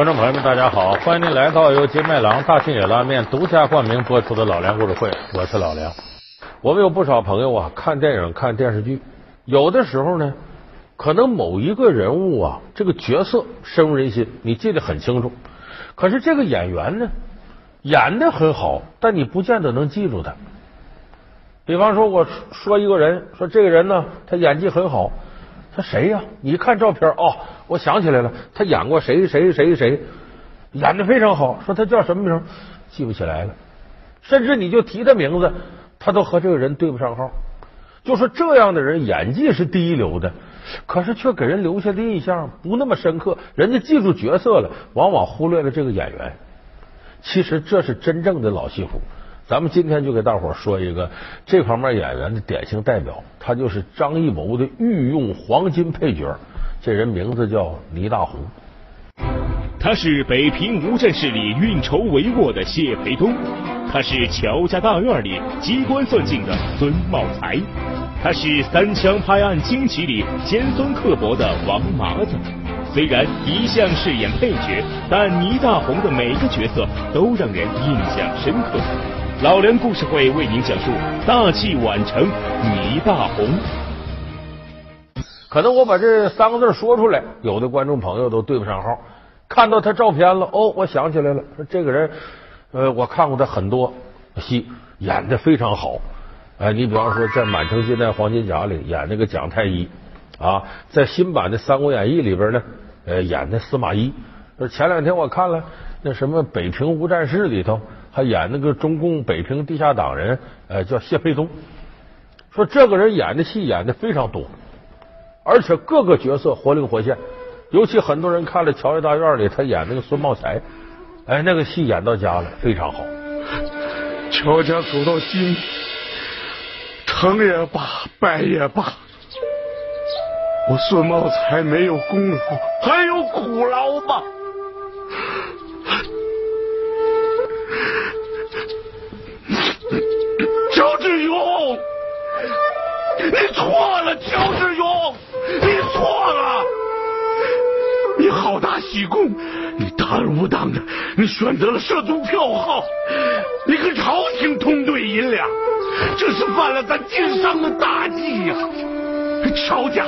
观众朋友们，大家好！欢迎您来到由金麦郎大庆野拉面独家冠名播出的老梁故事会，我是老梁。我们有不少朋友啊，看电影、看电视剧，有的时候呢，可能某一个人物啊，这个角色深入人心，你记得很清楚。可是这个演员呢，演的很好，但你不见得能记住他。比方说，我说一个人，说这个人呢，他演技很好。他谁呀？你看照片哦，我想起来了，他演过谁谁谁谁，演的非常好。说他叫什么名？记不起来了。甚至你就提他名字，他都和这个人对不上号。就说这样的人演技是第一流的，可是却给人留下的印象不那么深刻。人家记住角色了，往往忽略了这个演员。其实这是真正的老戏骨。咱们今天就给大伙说一个这方面演员的典型代表，他就是张艺谋的御用黄金配角，这人名字叫倪大红。他是北平无战事里运筹帷幄的谢培东，他是乔家大院里机关算尽的孙茂才，他是三枪拍案惊奇里尖酸刻薄的王麻子。虽然一向饰演配角，但倪大红的每个角色都让人印象深刻。老梁故事会为您讲述大器晚成倪大红。可能我把这三个字说出来，有的观众朋友都对不上号。看到他照片了，哦，我想起来了，说这个人，呃，我看过他很多戏，演的非常好。哎，你比方说在《满城尽带黄金甲》里演那个蒋太医啊，在新版的《三国演义》里边呢，呃，演的司马懿。前两天我看了那什么《北平无战事》里头。还演那个中共北平地下党人，呃，叫谢培东。说这个人演的戏演的非常多，而且各个角色活灵活现。尤其很多人看了《乔家大院》里他演那个孙茂才，哎，那个戏演到家了，非常好。乔家走到今，成也罢，败也罢，我孙茂才没有功劳，还有苦劳吗？错了，乔志勇，你错了。你好大喜功，你大而无当的，你选择了涉足票号，你和朝廷通兑银两，这是犯了咱经商的大忌呀。乔家，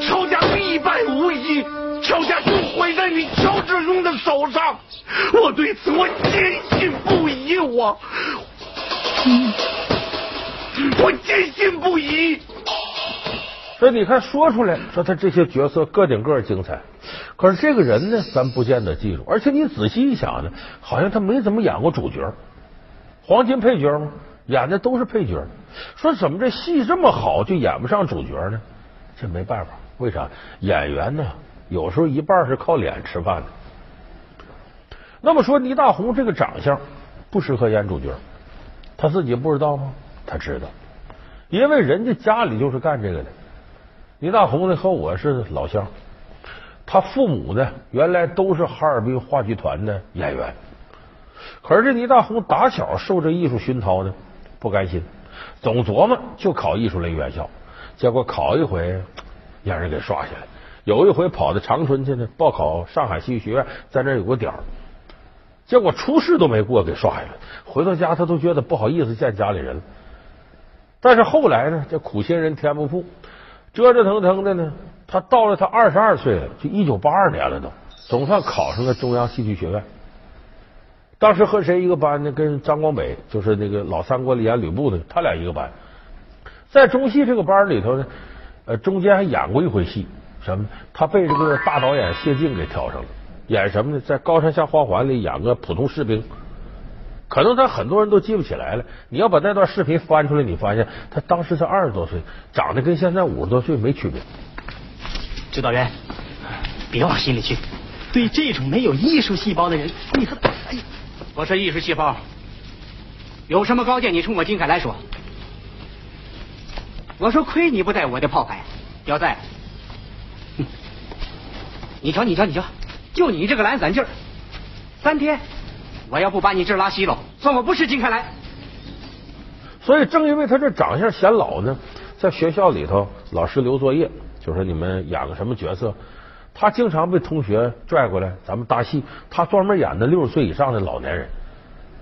乔家必败无疑，乔家就毁在你乔志勇的手上。我对此我坚信不疑，我，我坚信不疑。所以你看，说出来说他这些角色个顶个精彩，可是这个人呢，咱不见得记住。而且你仔细一想呢，好像他没怎么演过主角，黄金配角吗？演的都是配角。说怎么这戏这么好，就演不上主角呢？这没办法，为啥？演员呢，有时候一半是靠脸吃饭的。那么说，倪大红这个长相不适合演主角，他自己不知道吗？他知道，因为人家家里就是干这个的。倪大红呢和我是老乡，他父母呢原来都是哈尔滨话剧团的演员，可是这倪大红打小受这艺术熏陶呢，不甘心，总琢磨就考艺术类院校，结果考一回让人给刷下来，有一回跑到长春去呢报考上海戏剧学院，在那有个点儿，结果初试都没过给刷下来，回到家他都觉得不好意思见家里人，但是后来呢这苦心人天不负。折折腾腾的呢，他到了他二十二岁了，就一九八二年了都，总算考上了中央戏剧学院。当时和谁一个班呢？跟张光北，就是那个老三国里演吕布的，他俩一个班。在中戏这个班里头呢，呃，中间还演过一回戏，什么？他被这个大导演谢晋给挑上了，演什么呢？在《高山下花环》里演个普通士兵。可能他很多人都记不起来了。你要把那段视频翻出来，你发现他当时才二十多岁，长得跟现在五十多岁没区别。指导员，别往心里去。对这种没有艺术细胞的人，你和哎呀，我说艺术细胞，有什么高见？你冲我金凯来说。我说亏你不带我的炮牌，屌在。你瞧，你瞧，你瞧，就你这个懒散劲儿，三天。我要不把你这拉稀了，算我不是金开来。所以正因为他这长相显老呢，在学校里头，老师留作业就说你们演个什么角色，他经常被同学拽过来，咱们搭戏，他专门演的六十岁以上的老年人。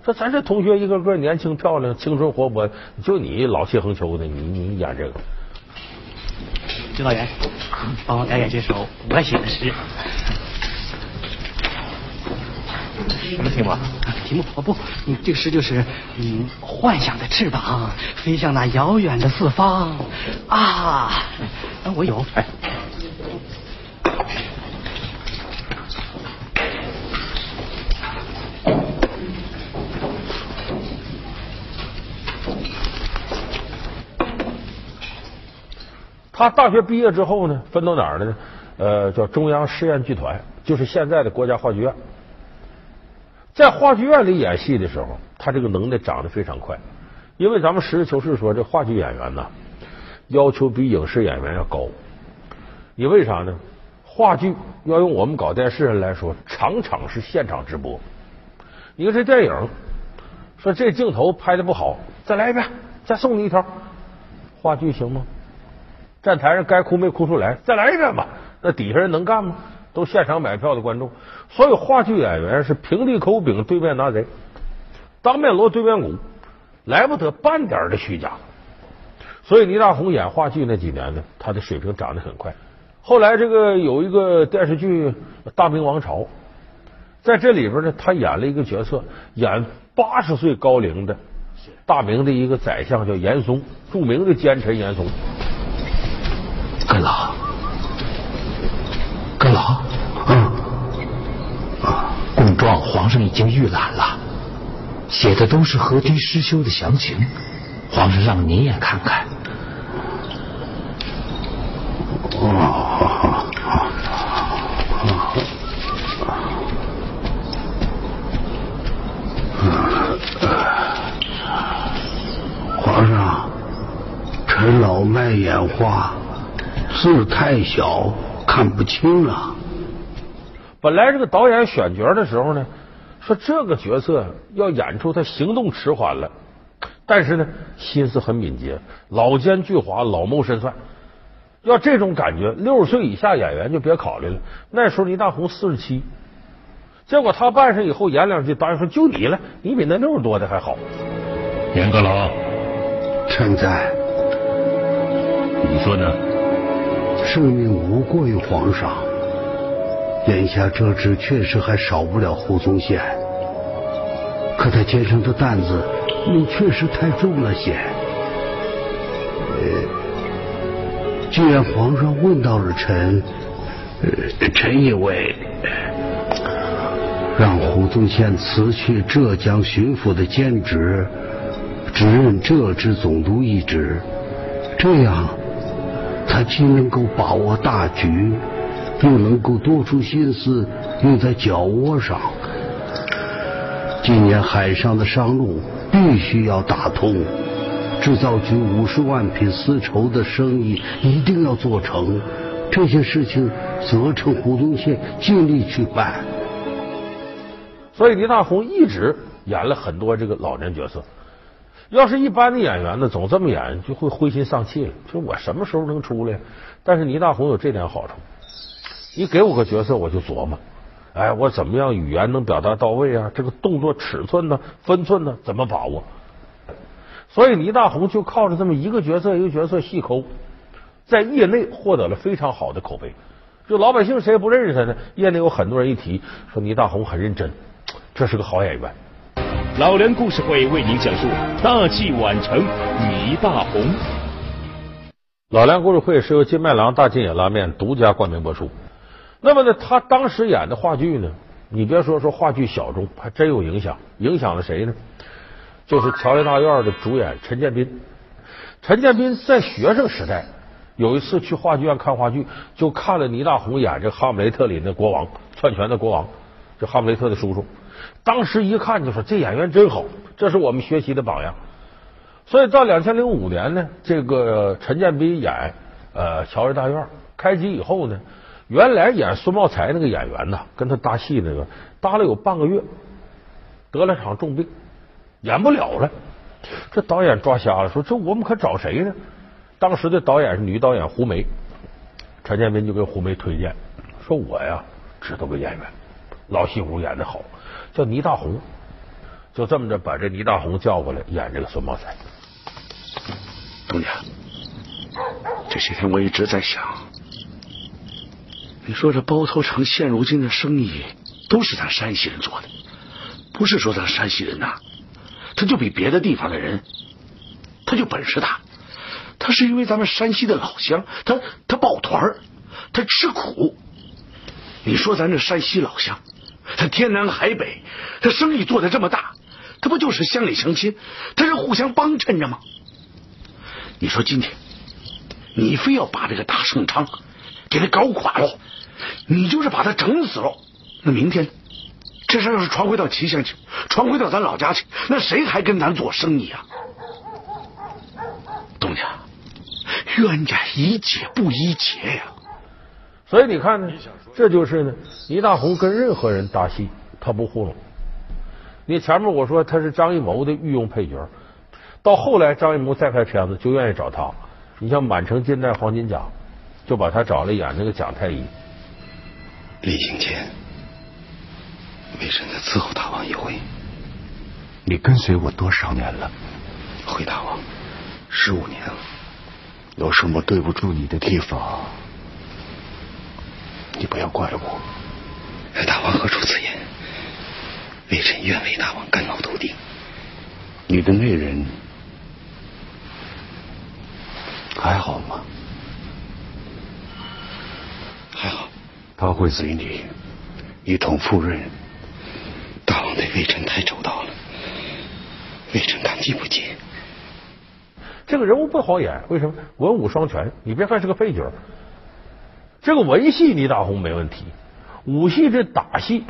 说咱这同学一个个年轻漂亮、青春活泼，就你老气横秋的，你你演这个。指导员，帮我改改这首我写的诗。什么题目？题目哦不，你这个诗就是嗯，幻想的翅膀飞向那遥远的四方啊！啊，我有哎。他大学毕业之后呢，分到哪儿了呢？呃，叫中央试验剧团，就是现在的国家话剧院。在话剧院里演戏的时候，他这个能耐长得非常快。因为咱们实事求是说，这话剧演员呢，要求比影视演员要高。你为啥呢？话剧要用我们搞电视人来说，场场是现场直播。你看这电影，说这镜头拍的不好，再来一遍，再送你一条。话剧行吗？站台上该哭没哭出来，再来一遍吧。那底下人能干吗？都现场买票的观众，所以话剧演员是平地抠饼，对面拿贼，当面锣对面鼓，来不得半点的虚假。所以倪大红演话剧那几年呢，他的水平涨得很快。后来这个有一个电视剧《大明王朝》，在这里边呢，他演了一个角色，演八十岁高龄的大明的一个宰相，叫严嵩，著名的奸臣严嵩。阁老，啊，供状皇上已经预览了，写的都是河堤失修的详情，皇上让您也看看。哦，皇上，臣老卖眼花。字太小，看不清啊。本来这个导演选角的时候呢，说这个角色要演出他行动迟缓了，但是呢心思很敏捷，老奸巨猾，老谋深算。要这种感觉，六十岁以下演员就别考虑了。那时候倪大红四十七，结果他扮上以后演两句，导演说就你了，你比那六十多的还好。严阁老，臣在。你说呢？圣命无过于皇上，眼下这只确实还少不了胡宗宪，可他肩上的担子又确实太重了些。既然皇上问到了臣，臣以为让胡宗宪辞去浙江巡抚的兼职，只任浙之总督一职，这样。他既能够把握大局，又能够多出心思用在脚窝上。今年海上的商路必须要打通，制造局五十万匹丝绸的生意一定要做成。这些事情责成胡宗宪尽力去办。所以倪大红一直演了很多这个老年角色。要是一般的演员呢，总这么演就会灰心丧气了。就我什么时候能出来？但是倪大红有这点好处，你给我个角色，我就琢磨，哎，我怎么样语言能表达到位啊？这个动作尺寸呢、分寸呢，怎么把握？所以倪大红就靠着这么一个角色一个角色细抠，在业内获得了非常好的口碑。就老百姓谁也不认识他呢？业内有很多人一提说倪大红很认真，这是个好演员。老梁故事会为您讲述大器晚成倪大红。老梁故事会是由金麦郎大金野拉面独家冠名播出。那么呢，他当时演的话剧呢，你别说说话剧小众，还真有影响。影响了谁呢？就是乔家大院的主演陈建斌。陈建斌在学生时代有一次去话剧院看话剧，就看了倪大红演这《哈姆雷特》里的国王，篡权的国王，这哈姆雷特的叔叔。当时一看就说这演员真好，这是我们学习的榜样。所以到两千零五年呢，这个陈建斌演呃《乔家大院》开机以后呢，原来演孙茂才那个演员呢，跟他搭戏那个搭了有半个月，得了场重病，演不了了。这导演抓瞎了，说这我们可找谁呢？当时的导演是女导演胡梅，陈建斌就给胡梅推荐说我呀知道个演员，老戏骨演的好，叫倪大红。就这么着把这倪大红叫过来演这个孙茂才。东家，这些天我一直在想，你说这包头城现如今的生意都是咱山西人做的，不是说咱山西人呐，他就比别的地方的人他就本事大，他是因为咱们山西的老乡，他他抱团他吃苦。你说咱这山西老乡，他天南海北，他生意做的这么大。他不就是乡里乡亲，他是互相帮衬着吗？你说今天你非要把这个大盛昌给他搞垮了，你就是把他整死了。那明天这事要是传回到齐县去，传回到咱老家去，那谁还跟咱做生意啊？东家，冤家宜解不宜结呀。所以你看呢，这就是呢，倪大红跟任何人搭戏，他不糊弄。你前面我说他是张艺谋的御用配角，到后来张艺谋再拍片子就愿意找他。你像《满城尽带黄金甲》，就把他找来演那个蒋太医。临行前，微臣再伺候大王一回。你跟随我多少年了？回大王，十五年了。有什么对不住你的地方，你不要怪我。大王何出此言？微臣愿为大王肝脑涂地。你的内人还好吗？还好。他会随你一同赴任。大王对微臣太周到了，微臣感激不尽。这个人物不好演，为什么？文武双全。你别看是个配角，这个文戏倪大红没问题，武戏这打戏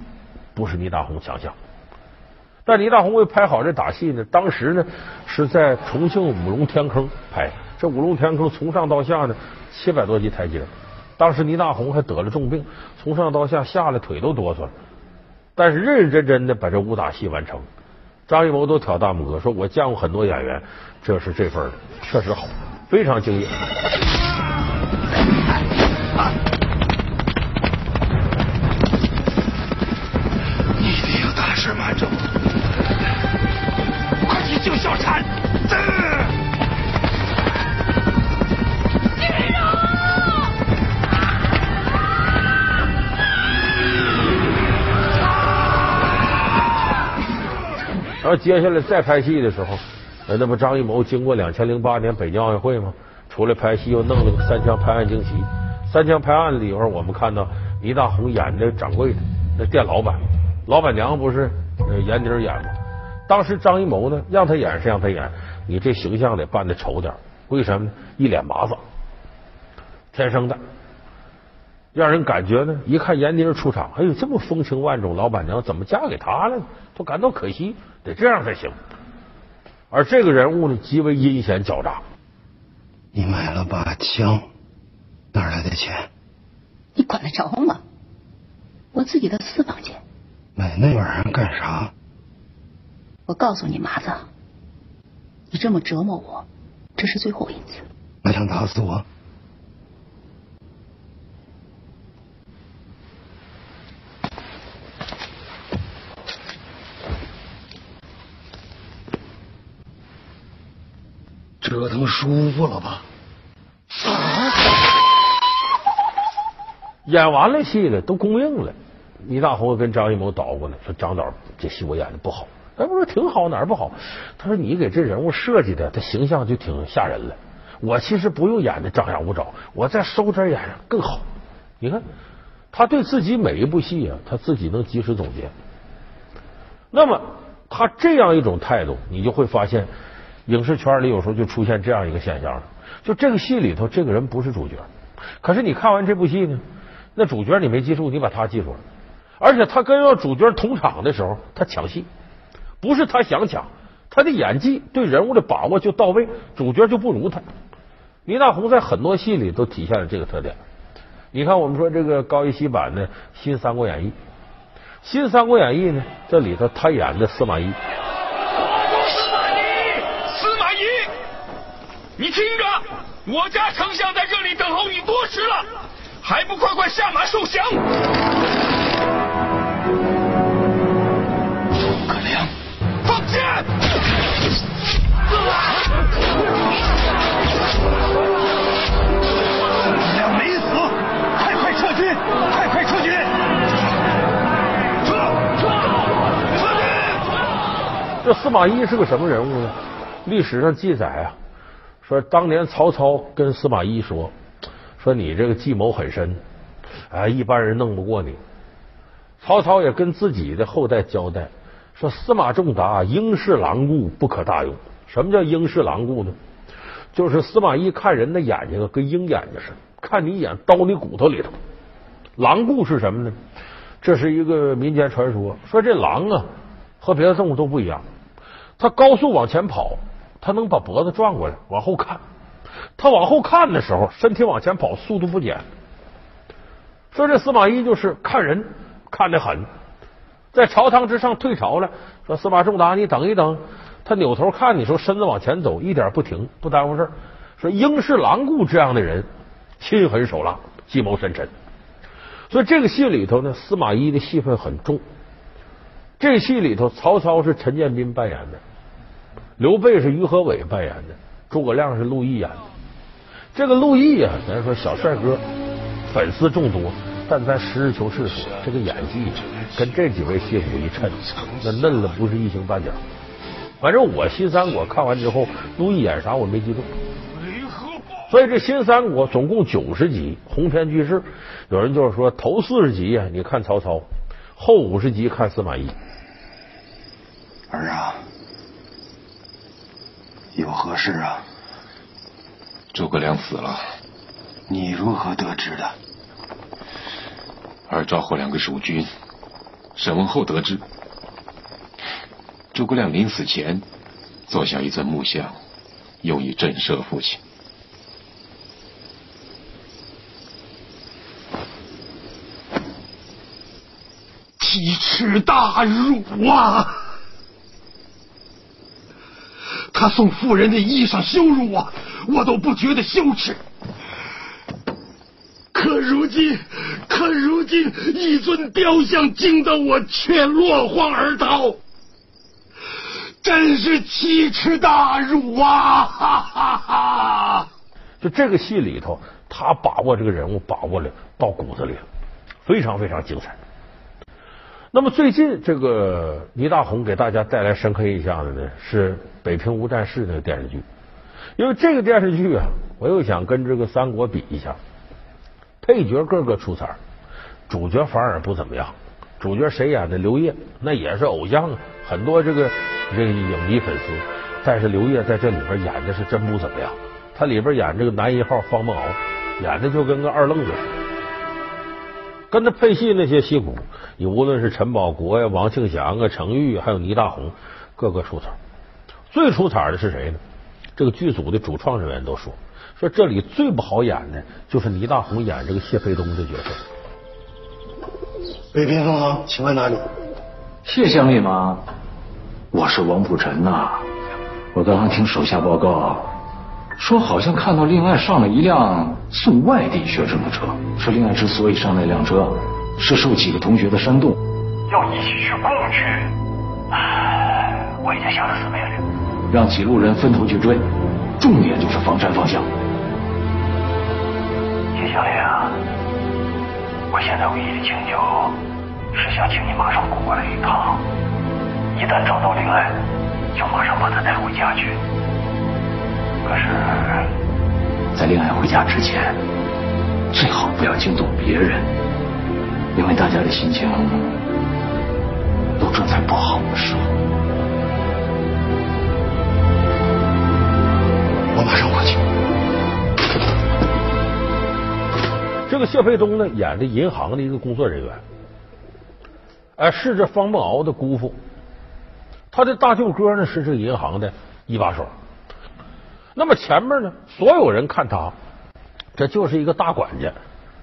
不是倪大红强项。但倪大红为拍好这打戏呢，当时呢是在重庆五龙天坑拍。这五龙天坑从上到下呢七百多级台阶，当时倪大红还得了重病，从上到下吓得腿都哆嗦了。但是认认真真的把这武打戏完成。张艺谋都挑大拇哥，说我见过很多演员，这是这份的，确实好，非常敬业。然后接下来再拍戏的时候，那不张艺谋经过两千零八年北京奥运会吗？出来拍戏又弄了个《三枪拍案惊奇》。《三枪拍案》里边我们看到倪大红演的掌柜的，那店老板，老板娘不是闫妮演吗？当时张艺谋呢，让他演是让他演，你这形象得扮的丑点，为什么呢？一脸麻子，天生的，让人感觉呢，一看闫妮出场，哎呦，这么风情万种，老板娘怎么嫁给他了？都感到可惜，得这样才行。而这个人物呢，极为阴险狡诈。你买了把枪，哪来的钱？你管得着吗？我自己的私房钱。买那玩意儿干啥？我告诉你，麻子，你这么折磨我，这是最后一次。还想打死我？折腾舒服了吧？啊演完了戏了，都公映了。倪大红跟张艺谋捣鼓呢，说张导这戏我演的不好。哎，我说挺好，哪儿不好？他说你给这人物设计的，他形象就挺吓人了。我其实不用演的张牙舞爪，我再收点演更好。你看，他对自己每一部戏啊，他自己能及时总结。那么他这样一种态度，你就会发现，影视圈里有时候就出现这样一个现象了：就这个戏里头，这个人不是主角，可是你看完这部戏呢，那主角你没记住，你把他记住了，而且他跟要主角同场的时候，他抢戏。不是他想抢，他的演技对人物的把握就到位，主角就不如他。倪大红在很多戏里都体现了这个特点。你看，我们说这个高一西版的《新三国演义》，《新三国演义》呢，这里头他演的司马懿。司马懿，司马懿，你听着，我家丞相在这里等候你多时了，还不快快下马受降！诸葛亮，放箭！亮没死，快快撤军，快快撤军撤撤军！这司马懿是个什么人物呢？历史上记载啊，说当年曹操跟司马懿说：“说你这个计谋很深，啊，一般人弄不过你。”曹操也跟自己的后代交代说：“司马仲达鹰视狼顾，不可大用。”什么叫鹰视狼顾呢？就是司马懿看人的眼睛啊，跟鹰眼睛似的，看你一眼刀你骨头里头。狼顾是什么呢？这是一个民间传说，说这狼啊和别的动物都不一样。它高速往前跑，他能把脖子转过来往后看。他往后看的时候，身体往前跑，速度不减。说这司马懿就是看人看得狠，在朝堂之上退朝了。说司马仲达，你等一等。他扭头看你时候，身子往前走，一点不停，不耽误事。说鹰视狼顾这样的人，心狠手辣，计谋深沉。所以这个戏里头呢，司马懿的戏份很重。这戏里头，曹操是陈建斌扮演的，刘备是于和伟扮演的，诸葛亮是陆毅演的。这个陆毅啊，咱说小帅哥，粉丝众多，但咱实事求是说，这个演技跟这几位戏骨一衬，那嫩了不是一星半点。反正我新三国看完之后，陆毅演啥我没记住。所以这新三国总共九十集，鸿篇巨制。有人就是说，头四十集啊，你看曹操；后五十集看司马懿。儿啊，有何事啊？诸葛亮死了。你如何得知的？儿召获两个蜀军，审问后得知。诸葛亮临死前做下一尊木像，用以震慑父亲。奇耻大辱啊！他送妇人的衣裳羞辱我，我都不觉得羞耻。可如今，可如今，一尊雕像惊得我却落荒而逃。真是奇耻大辱啊！哈哈哈！就这个戏里头，他把握这个人物把握的到骨子里了，非常非常精彩。那么最近这个倪大红给大家带来深刻印象的呢，是《北平无战事》那个电视剧。因为这个电视剧啊，我又想跟这个三国比一下，配角个个出彩，主角反而不怎么样。主角谁演的？刘烨，那也是偶像啊，很多这个这个影迷粉丝。但是刘烨在这里边演的是真不怎么样，他里边演这个男一号方孟敖，演的就跟个二愣子似的。跟着配戏那些戏骨，你无论是陈宝国呀、王庆祥啊、程昱，还有倪大红，个个出彩。最出彩的是谁呢？这个剧组的主创人员都说，说这里最不好演的就是倪大红演这个谢飞东的角色。北平分行，请问哪里？谢乡里吗？我是王普臣呐。我刚刚听手下报告，说好像看到令爱上了一辆送外地学生的车。说令爱之所以上那辆车，是受几个同学的煽动，要一起去共去。我已经下了死命令，让几路人分头去追，重点就是房山方向。谢乡里啊，我现在唯一的请求是想请你马上过来一趟。一旦找到令爱，就马上把她带回家去。可是，在令爱回家之前，最好不要惊动别人，因为大家的心情都正在不好的时候。我马上过去。这个谢飞东呢，演的银行的一个工作人员，哎，是这方孟敖的姑父。他的大舅哥呢是这个银行的一把手。那么前面呢，所有人看他，这就是一个大管家，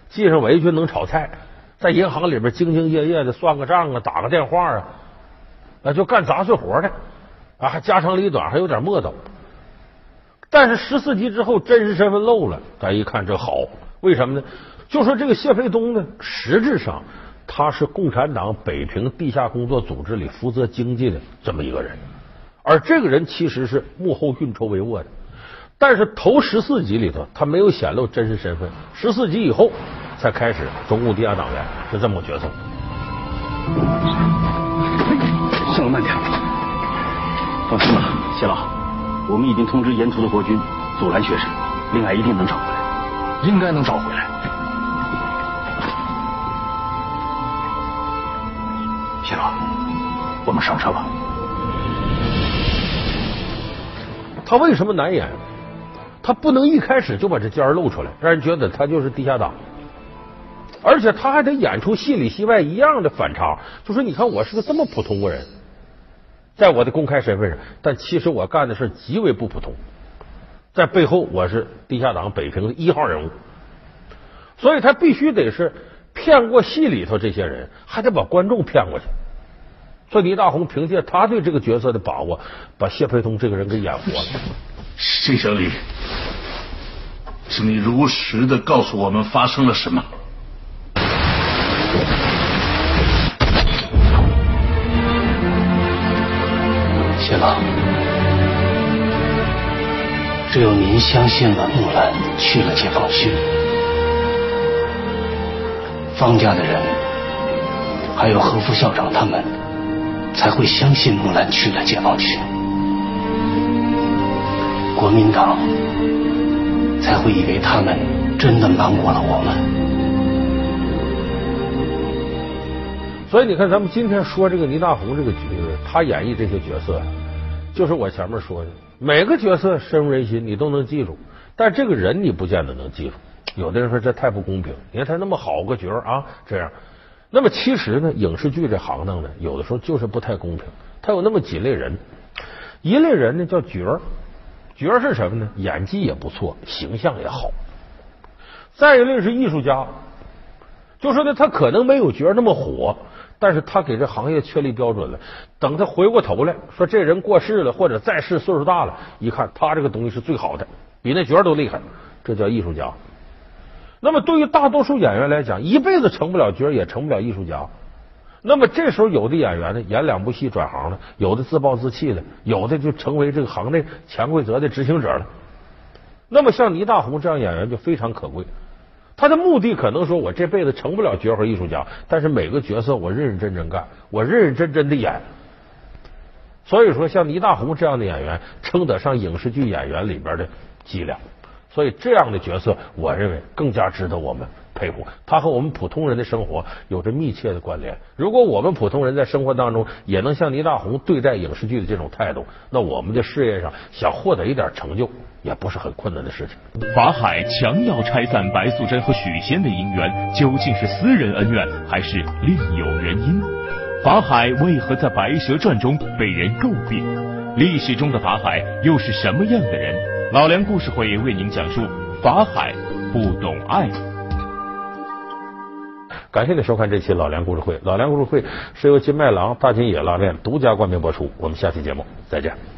系上围裙能炒菜，在银行里边兢兢业业的算个账啊，打个电话啊，啊就干杂碎活的啊，还家长里短，还有点磨叨。但是十四集之后，真实身份露了，咱一看这好，为什么呢？就说这个谢飞东呢，实质上他是共产党北平地下工作组织里负责经济的这么一个人，而这个人其实是幕后运筹帷幄的。但是头十四集里头，他没有显露真实身份，十四集以后才开始中共地下党员是这么个角色。上了慢点，放心吧，谢老，我们已经通知沿途的国军阻拦学生，令爱一定能找回来，应该能找回来。谢老，我们上车吧。他为什么难演？他不能一开始就把这尖儿露出来，让人觉得他就是地下党，而且他还得演出戏里戏外一样的反差，就说你看我是个这么普通的人，在我的公开身份上，但其实我干的事极为不普通，在背后我是地下党北平的一号人物，所以他必须得是骗过戏里头这些人，还得把观众骗过去。所以倪大红凭借他对这个角色的把握，把谢培东这个人给演活了。谢小李，请你如实的告诉我们发生了什么。谢老，只有您相信了木兰去了解放区，方家的人还有何副校长他们才会相信木兰去了解放区，国民党才会以为他们真的瞒过了我们。所以你看，咱们今天说这个倪大红这个角色，他演绎这些角色，就是我前面说的，每个角色深入人心，你都能记住，但这个人你不见得能记住。有的人说这太不公平，你看他那么好个角啊，这样。那么其实呢，影视剧这行当呢，有的时候就是不太公平。他有那么几类人，一类人呢叫角儿，角是什么呢？演技也不错，形象也好。再一类是艺术家，就说呢，他可能没有角那么火。但是他给这行业确立标准了。等他回过头来说，这人过世了或者在世岁数大了，一看他这个东西是最好的，比那角都厉害，这叫艺术家。那么对于大多数演员来讲，一辈子成不了角，也成不了艺术家。那么这时候有的演员呢，演两部戏转行了，有的自暴自弃了，有的就成为这个行内潜规则的执行者了。那么像倪大红这样演员就非常可贵。他的目的可能说，我这辈子成不了绝活艺术家，但是每个角色我认认真真干，我认认真真的演。所以说，像倪大红这样的演员，称得上影视剧演员里边的脊梁。所以这样的角色，我认为更加值得我们。佩服他和我们普通人的生活有着密切的关联。如果我们普通人在生活当中也能像倪大红对待影视剧的这种态度，那我们的事业上想获得一点成就也不是很困难的事情。法海强要拆散白素贞和许仙的姻缘，究竟是私人恩怨还是另有原因？法海为何在《白蛇传》中被人诟病？历史中的法海又是什么样的人？老梁故事会为您讲述法海不懂爱。感谢你收看这期老梁故事会。老梁故事会是由金麦郎大金野拉面独家冠名播出。我们下期节目再见。